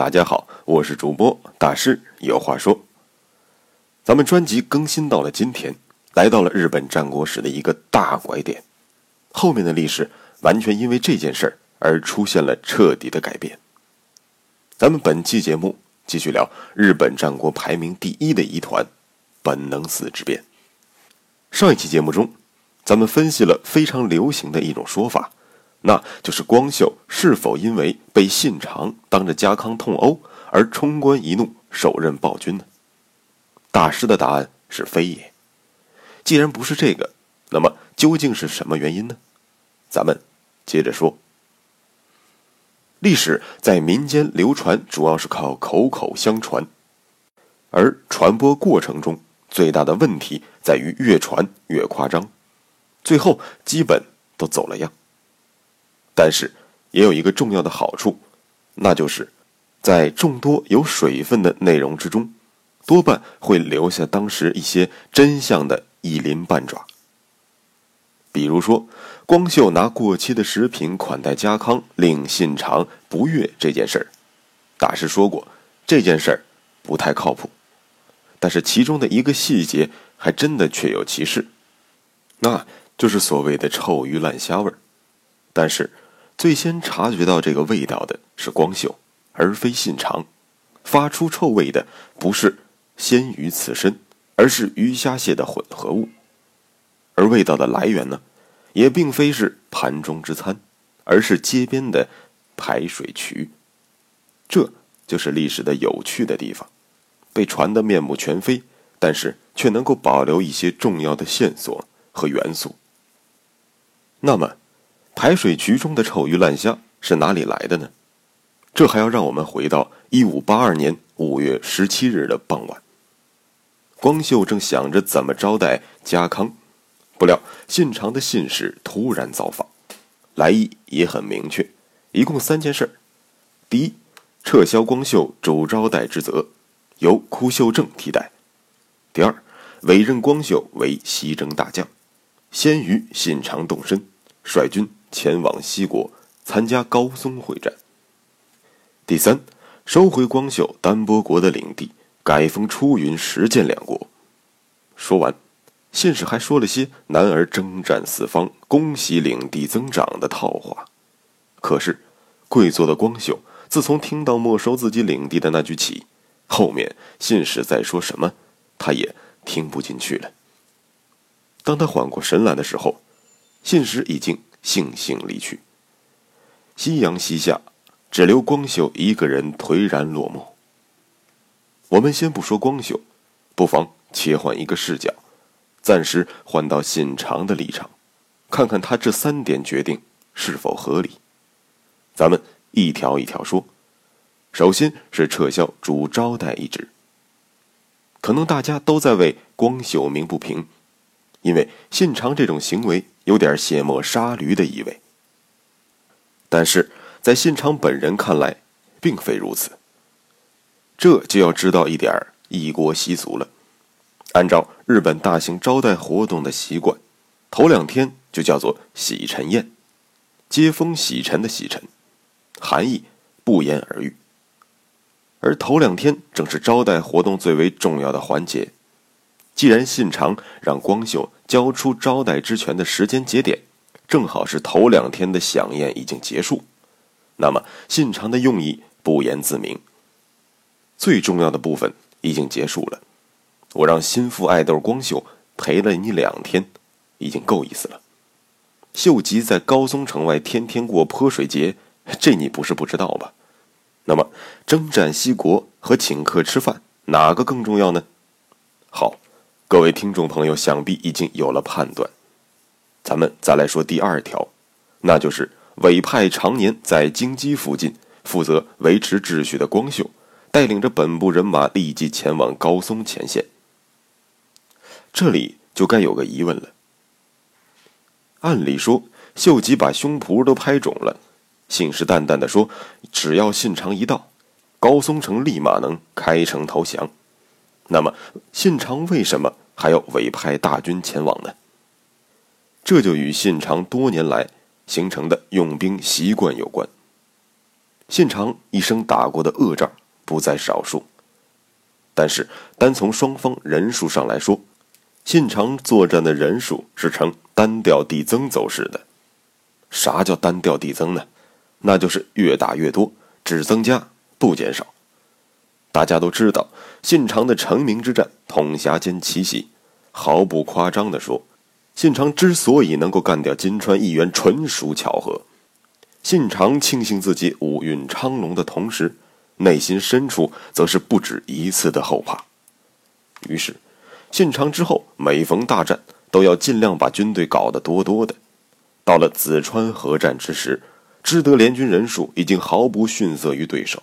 大家好，我是主播大师，有话说。咱们专辑更新到了今天，来到了日本战国史的一个大拐点，后面的历史完全因为这件事儿而出现了彻底的改变。咱们本期节目继续聊日本战国排名第一的疑团——本能寺之变。上一期节目中，咱们分析了非常流行的一种说法。那就是光秀是否因为被信长当着家康痛殴而冲冠一怒，手刃暴君呢？大师的答案是非也。既然不是这个，那么究竟是什么原因呢？咱们接着说。历史在民间流传，主要是靠口口相传，而传播过程中最大的问题在于越传越夸张，最后基本都走了样。但是，也有一个重要的好处，那就是，在众多有水分的内容之中，多半会留下当时一些真相的一鳞半爪。比如说，光秀拿过期的食品款待家康，令信长不悦这件事儿，大师说过，这件事儿不太靠谱。但是其中的一个细节还真的确有其事，那就是所谓的臭鱼烂虾味儿。但是，最先察觉到这个味道的是光秀，而非信长。发出臭味的不是鲜鱼刺身，而是鱼虾蟹的混合物。而味道的来源呢，也并非是盘中之餐，而是街边的排水渠。这就是历史的有趣的地方，被传得面目全非，但是却能够保留一些重要的线索和元素。那么。排水渠中的臭鱼烂虾是哪里来的呢？这还要让我们回到一五八二年五月十七日的傍晚。光秀正想着怎么招待家康，不料信长的信使突然造访，来意也很明确，一共三件事：第一，撤销光秀主招待之责，由枯秀正替代；第二，委任光秀为西征大将，先于信长动身，率军。前往西国参加高松会战。第三，收回光秀丹波国的领地，改封出云、石见两国。说完，信使还说了些“男儿征战四方，恭喜领地增长”的套话。可是，贵族的光秀自从听到没收自己领地的那句起，后面信使在说什么，他也听不进去了。当他缓过神来的时候，信使已经。悻悻离去。夕阳西下，只留光秀一个人颓然落寞。我们先不说光秀，不妨切换一个视角，暂时换到信长的立场，看看他这三点决定是否合理。咱们一条一条说。首先是撤销主招待一职。可能大家都在为光秀鸣不平。因为信长这种行为有点卸磨杀驴的意味，但是在信长本人看来，并非如此。这就要知道一点异国习俗了。按照日本大型招待活动的习惯，头两天就叫做洗尘宴，接风洗尘的洗尘，含义不言而喻。而头两天正是招待活动最为重要的环节。既然信长让光秀交出招待之权的时间节点，正好是头两天的飨宴已经结束，那么信长的用意不言自明。最重要的部分已经结束了，我让心腹爱豆光秀陪了你两天，已经够意思了。秀吉在高松城外天天过泼水节，这你不是不知道吧？那么征战西国和请客吃饭，哪个更重要呢？好。各位听众朋友，想必已经有了判断。咱们再来说第二条，那就是委派常年在京畿附近负责维持秩序的光秀，带领着本部人马立即前往高松前线。这里就该有个疑问了。按理说，秀吉把胸脯都拍肿了，信誓旦旦的说，只要信长一到，高松城立马能开城投降。那么，信长为什么还要委派大军前往呢？这就与信长多年来形成的用兵习惯有关。信长一生打过的恶仗不在少数，但是单从双方人数上来说，信长作战的人数是呈单调递增走势的。啥叫单调递增呢？那就是越打越多，只增加不减少。大家都知道，信长的成名之战统辖间奇袭，毫不夸张的说，信长之所以能够干掉金川议员，纯属巧合。信长庆幸自己武运昌隆的同时，内心深处则是不止一次的后怕。于是，信长之后每逢大战，都要尽量把军队搞得多多的。到了子川合战之时，知德联军人数已经毫不逊色于对手。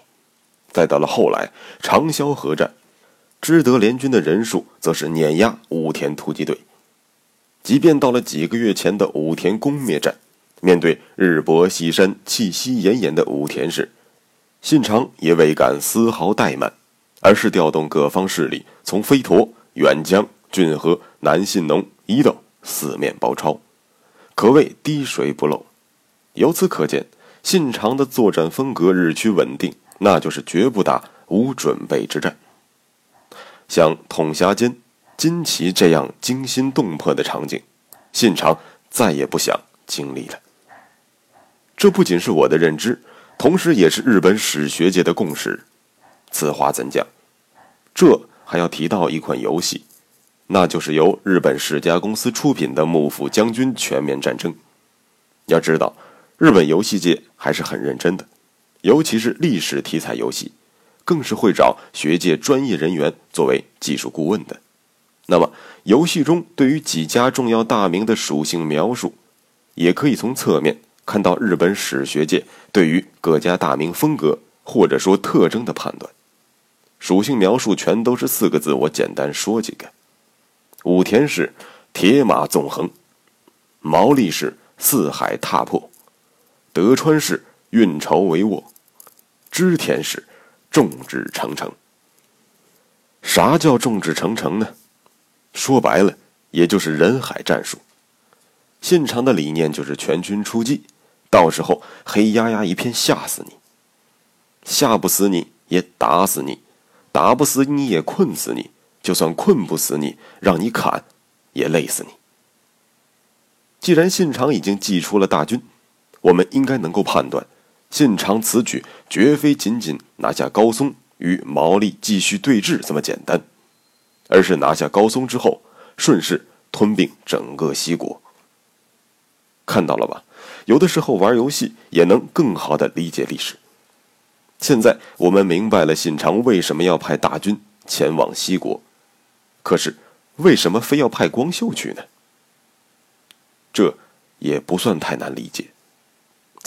再到了后来长萧合战，知德联军的人数则是碾压武田突击队。即便到了几个月前的武田攻灭战，面对日薄西山、气息奄奄的武田氏，信长也未敢丝毫怠慢，而是调动各方势力，从飞陀、远江、骏河、南信浓、伊豆四面包抄，可谓滴水不漏。由此可见，信长的作战风格日趋稳定。那就是绝不打无准备之战。像统辖间金旗这样惊心动魄的场景，信长再也不想经历了。这不仅是我的认知，同时也是日本史学界的共识。此话怎讲？这还要提到一款游戏，那就是由日本世嘉公司出品的《幕府将军全面战争》。要知道，日本游戏界还是很认真的。尤其是历史题材游戏，更是会找学界专业人员作为技术顾问的。那么，游戏中对于几家重要大名的属性描述，也可以从侧面看到日本史学界对于各家大名风格或者说特征的判断。属性描述全都是四个字，我简单说几个：武田氏铁马纵横，毛利氏四海踏破，德川氏运筹帷幄。织田氏，众志成城。啥叫众志成城呢？说白了，也就是人海战术。信长的理念就是全军出击，到时候黑压压一片吓死你，吓不死你也打死你，打不死你也困死你，就算困不死你，让你砍也累死你。既然信长已经祭出了大军，我们应该能够判断。信长此举绝非仅仅拿下高松与毛利继续对峙这么简单，而是拿下高松之后，顺势吞并整个西国。看到了吧？有的时候玩游戏也能更好的理解历史。现在我们明白了信长为什么要派大军前往西国，可是为什么非要派光秀去呢？这也不算太难理解。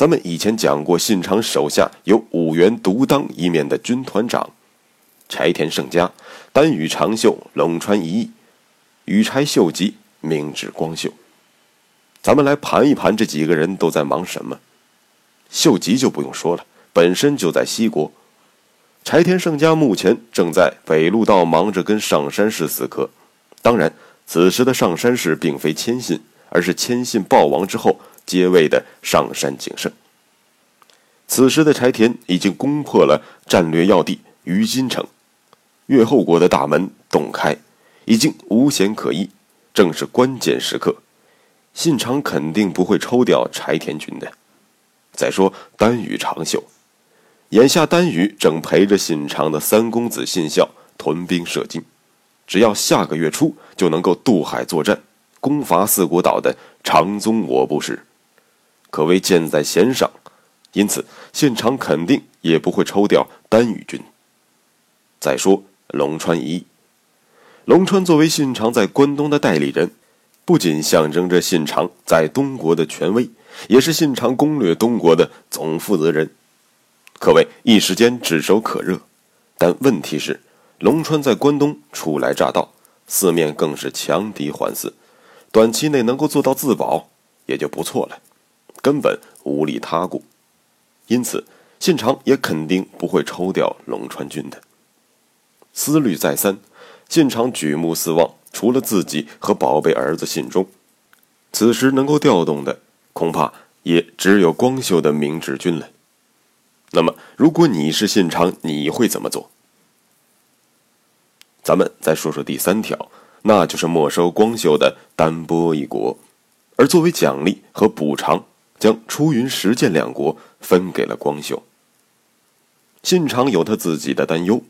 咱们以前讲过，信长手下有五员独当一面的军团长：柴田胜家、丹羽长秀、龙川一义、羽柴秀吉、明智光秀。咱们来盘一盘这几个人都在忙什么。秀吉就不用说了，本身就在西国。柴田胜家目前正在北陆道忙着跟上山氏死磕。当然，此时的上山氏并非谦信，而是谦信暴亡之后。接位的上山景胜。此时的柴田已经攻破了战略要地于金城，越后国的大门洞开，已经无险可依。正是关键时刻，信长肯定不会抽调柴田军的。再说丹羽长秀，眼下丹羽正陪着信长的三公子信孝屯兵射津，只要下个月初就能够渡海作战，攻伐四国岛的长宗我部氏。可谓箭在弦上，因此信长肯定也不会抽调丹羽军。再说龙川一役，龙川作为信长在关东的代理人，不仅象征着信长在东国的权威，也是信长攻略东国的总负责人，可谓一时间炙手可热。但问题是，龙川在关东初来乍到，四面更是强敌环伺，短期内能够做到自保也就不错了，根本无力他顾。因此，信长也肯定不会抽调龙川军的。思虑再三，信长举目四望，除了自己和宝贝儿子信忠，此时能够调动的，恐怕也只有光秀的明智军了。那么，如果你是信长，你会怎么做？咱们再说说第三条，那就是没收光秀的丹波一国，而作为奖励和补偿，将出云、石见两国。分给了光秀。信长有他自己的担忧，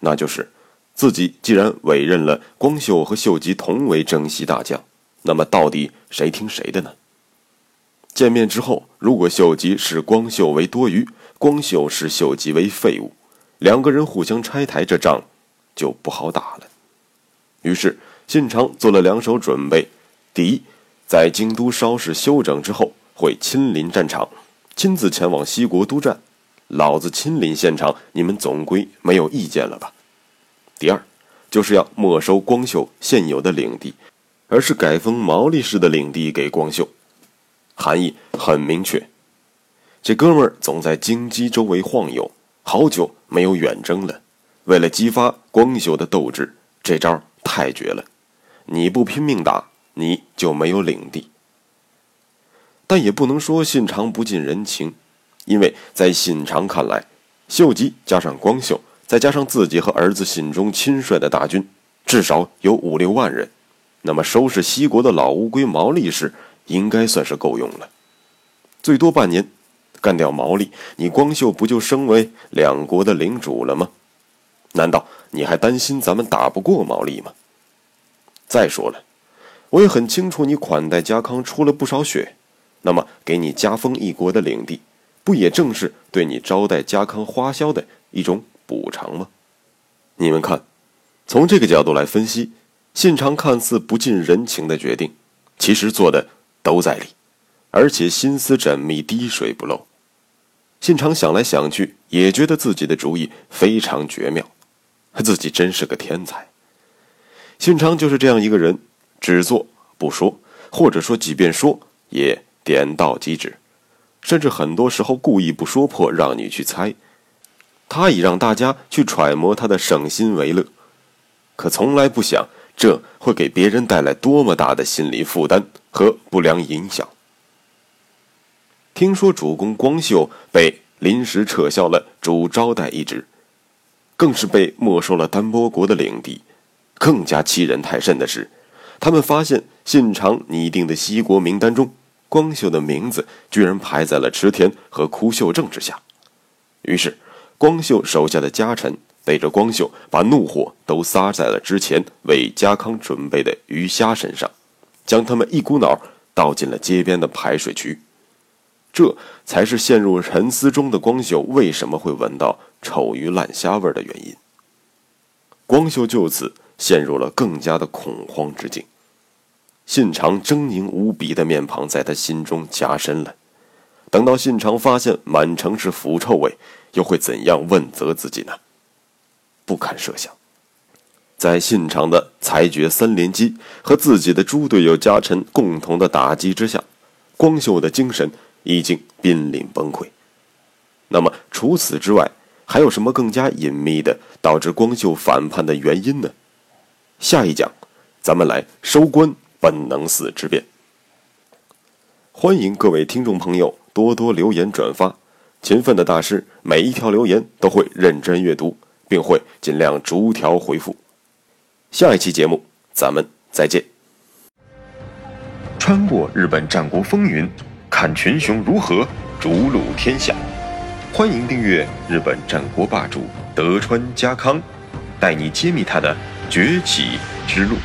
那就是自己既然委任了光秀和秀吉同为征西大将，那么到底谁听谁的呢？见面之后，如果秀吉视光秀为多余，光秀视秀吉为废物，两个人互相拆台，这仗就不好打了。于是信长做了两手准备：第一，在京都稍事休整之后，会亲临战场。亲自前往西国督战，老子亲临现场，你们总归没有意见了吧？第二，就是要没收光秀现有的领地，而是改封毛利氏的领地给光秀。含义很明确，这哥们儿总在京畿周围晃悠，好久没有远征了。为了激发光秀的斗志，这招太绝了！你不拼命打，你就没有领地。但也不能说信长不近人情，因为在信长看来，秀吉加上光秀，再加上自己和儿子信忠亲率的大军，至少有五六万人，那么收拾西国的老乌龟毛利氏，应该算是够用了。最多半年，干掉毛利，你光秀不就升为两国的领主了吗？难道你还担心咱们打不过毛利吗？再说了，我也很清楚，你款待家康出了不少血。那么，给你加封一国的领地，不也正是对你招待家康花销的一种补偿吗？你们看，从这个角度来分析，信长看似不近人情的决定，其实做的都在理，而且心思缜密，滴水不漏。信长想来想去，也觉得自己的主意非常绝妙，自己真是个天才。信长就是这样一个人，只做不说，或者说，即便说也。点到即止，甚至很多时候故意不说破，让你去猜。他以让大家去揣摩他的省心为乐，可从来不想这会给别人带来多么大的心理负担和不良影响。听说主公光秀被临时撤销了主招待一职，更是被没收了丹波国的领地。更加欺人太甚的是，他们发现信长拟定的西国名单中。光秀的名字居然排在了池田和枯秀正之下，于是光秀手下的家臣背着光秀，把怒火都撒在了之前为家康准备的鱼虾身上，将他们一股脑倒进了街边的排水渠。这才是陷入沉思中的光秀为什么会闻到臭鱼烂虾味的原因。光秀就此陷入了更加的恐慌之境。信长狰狞无比的面庞在他心中加深了。等到信长发现满城是腐臭味，又会怎样问责自己呢？不堪设想。在信长的裁决三连击和自己的猪队友家臣共同的打击之下，光秀的精神已经濒临崩溃。那么除此之外，还有什么更加隐秘的导致光秀反叛的原因呢？下一讲，咱们来收官。本能寺之变，欢迎各位听众朋友多多留言转发，勤奋的大师每一条留言都会认真阅读，并会尽量逐条回复。下一期节目咱们再见。穿过日本战国风云，看群雄如何逐鹿天下。欢迎订阅日本战国霸主德川家康，带你揭秘他的崛起之路。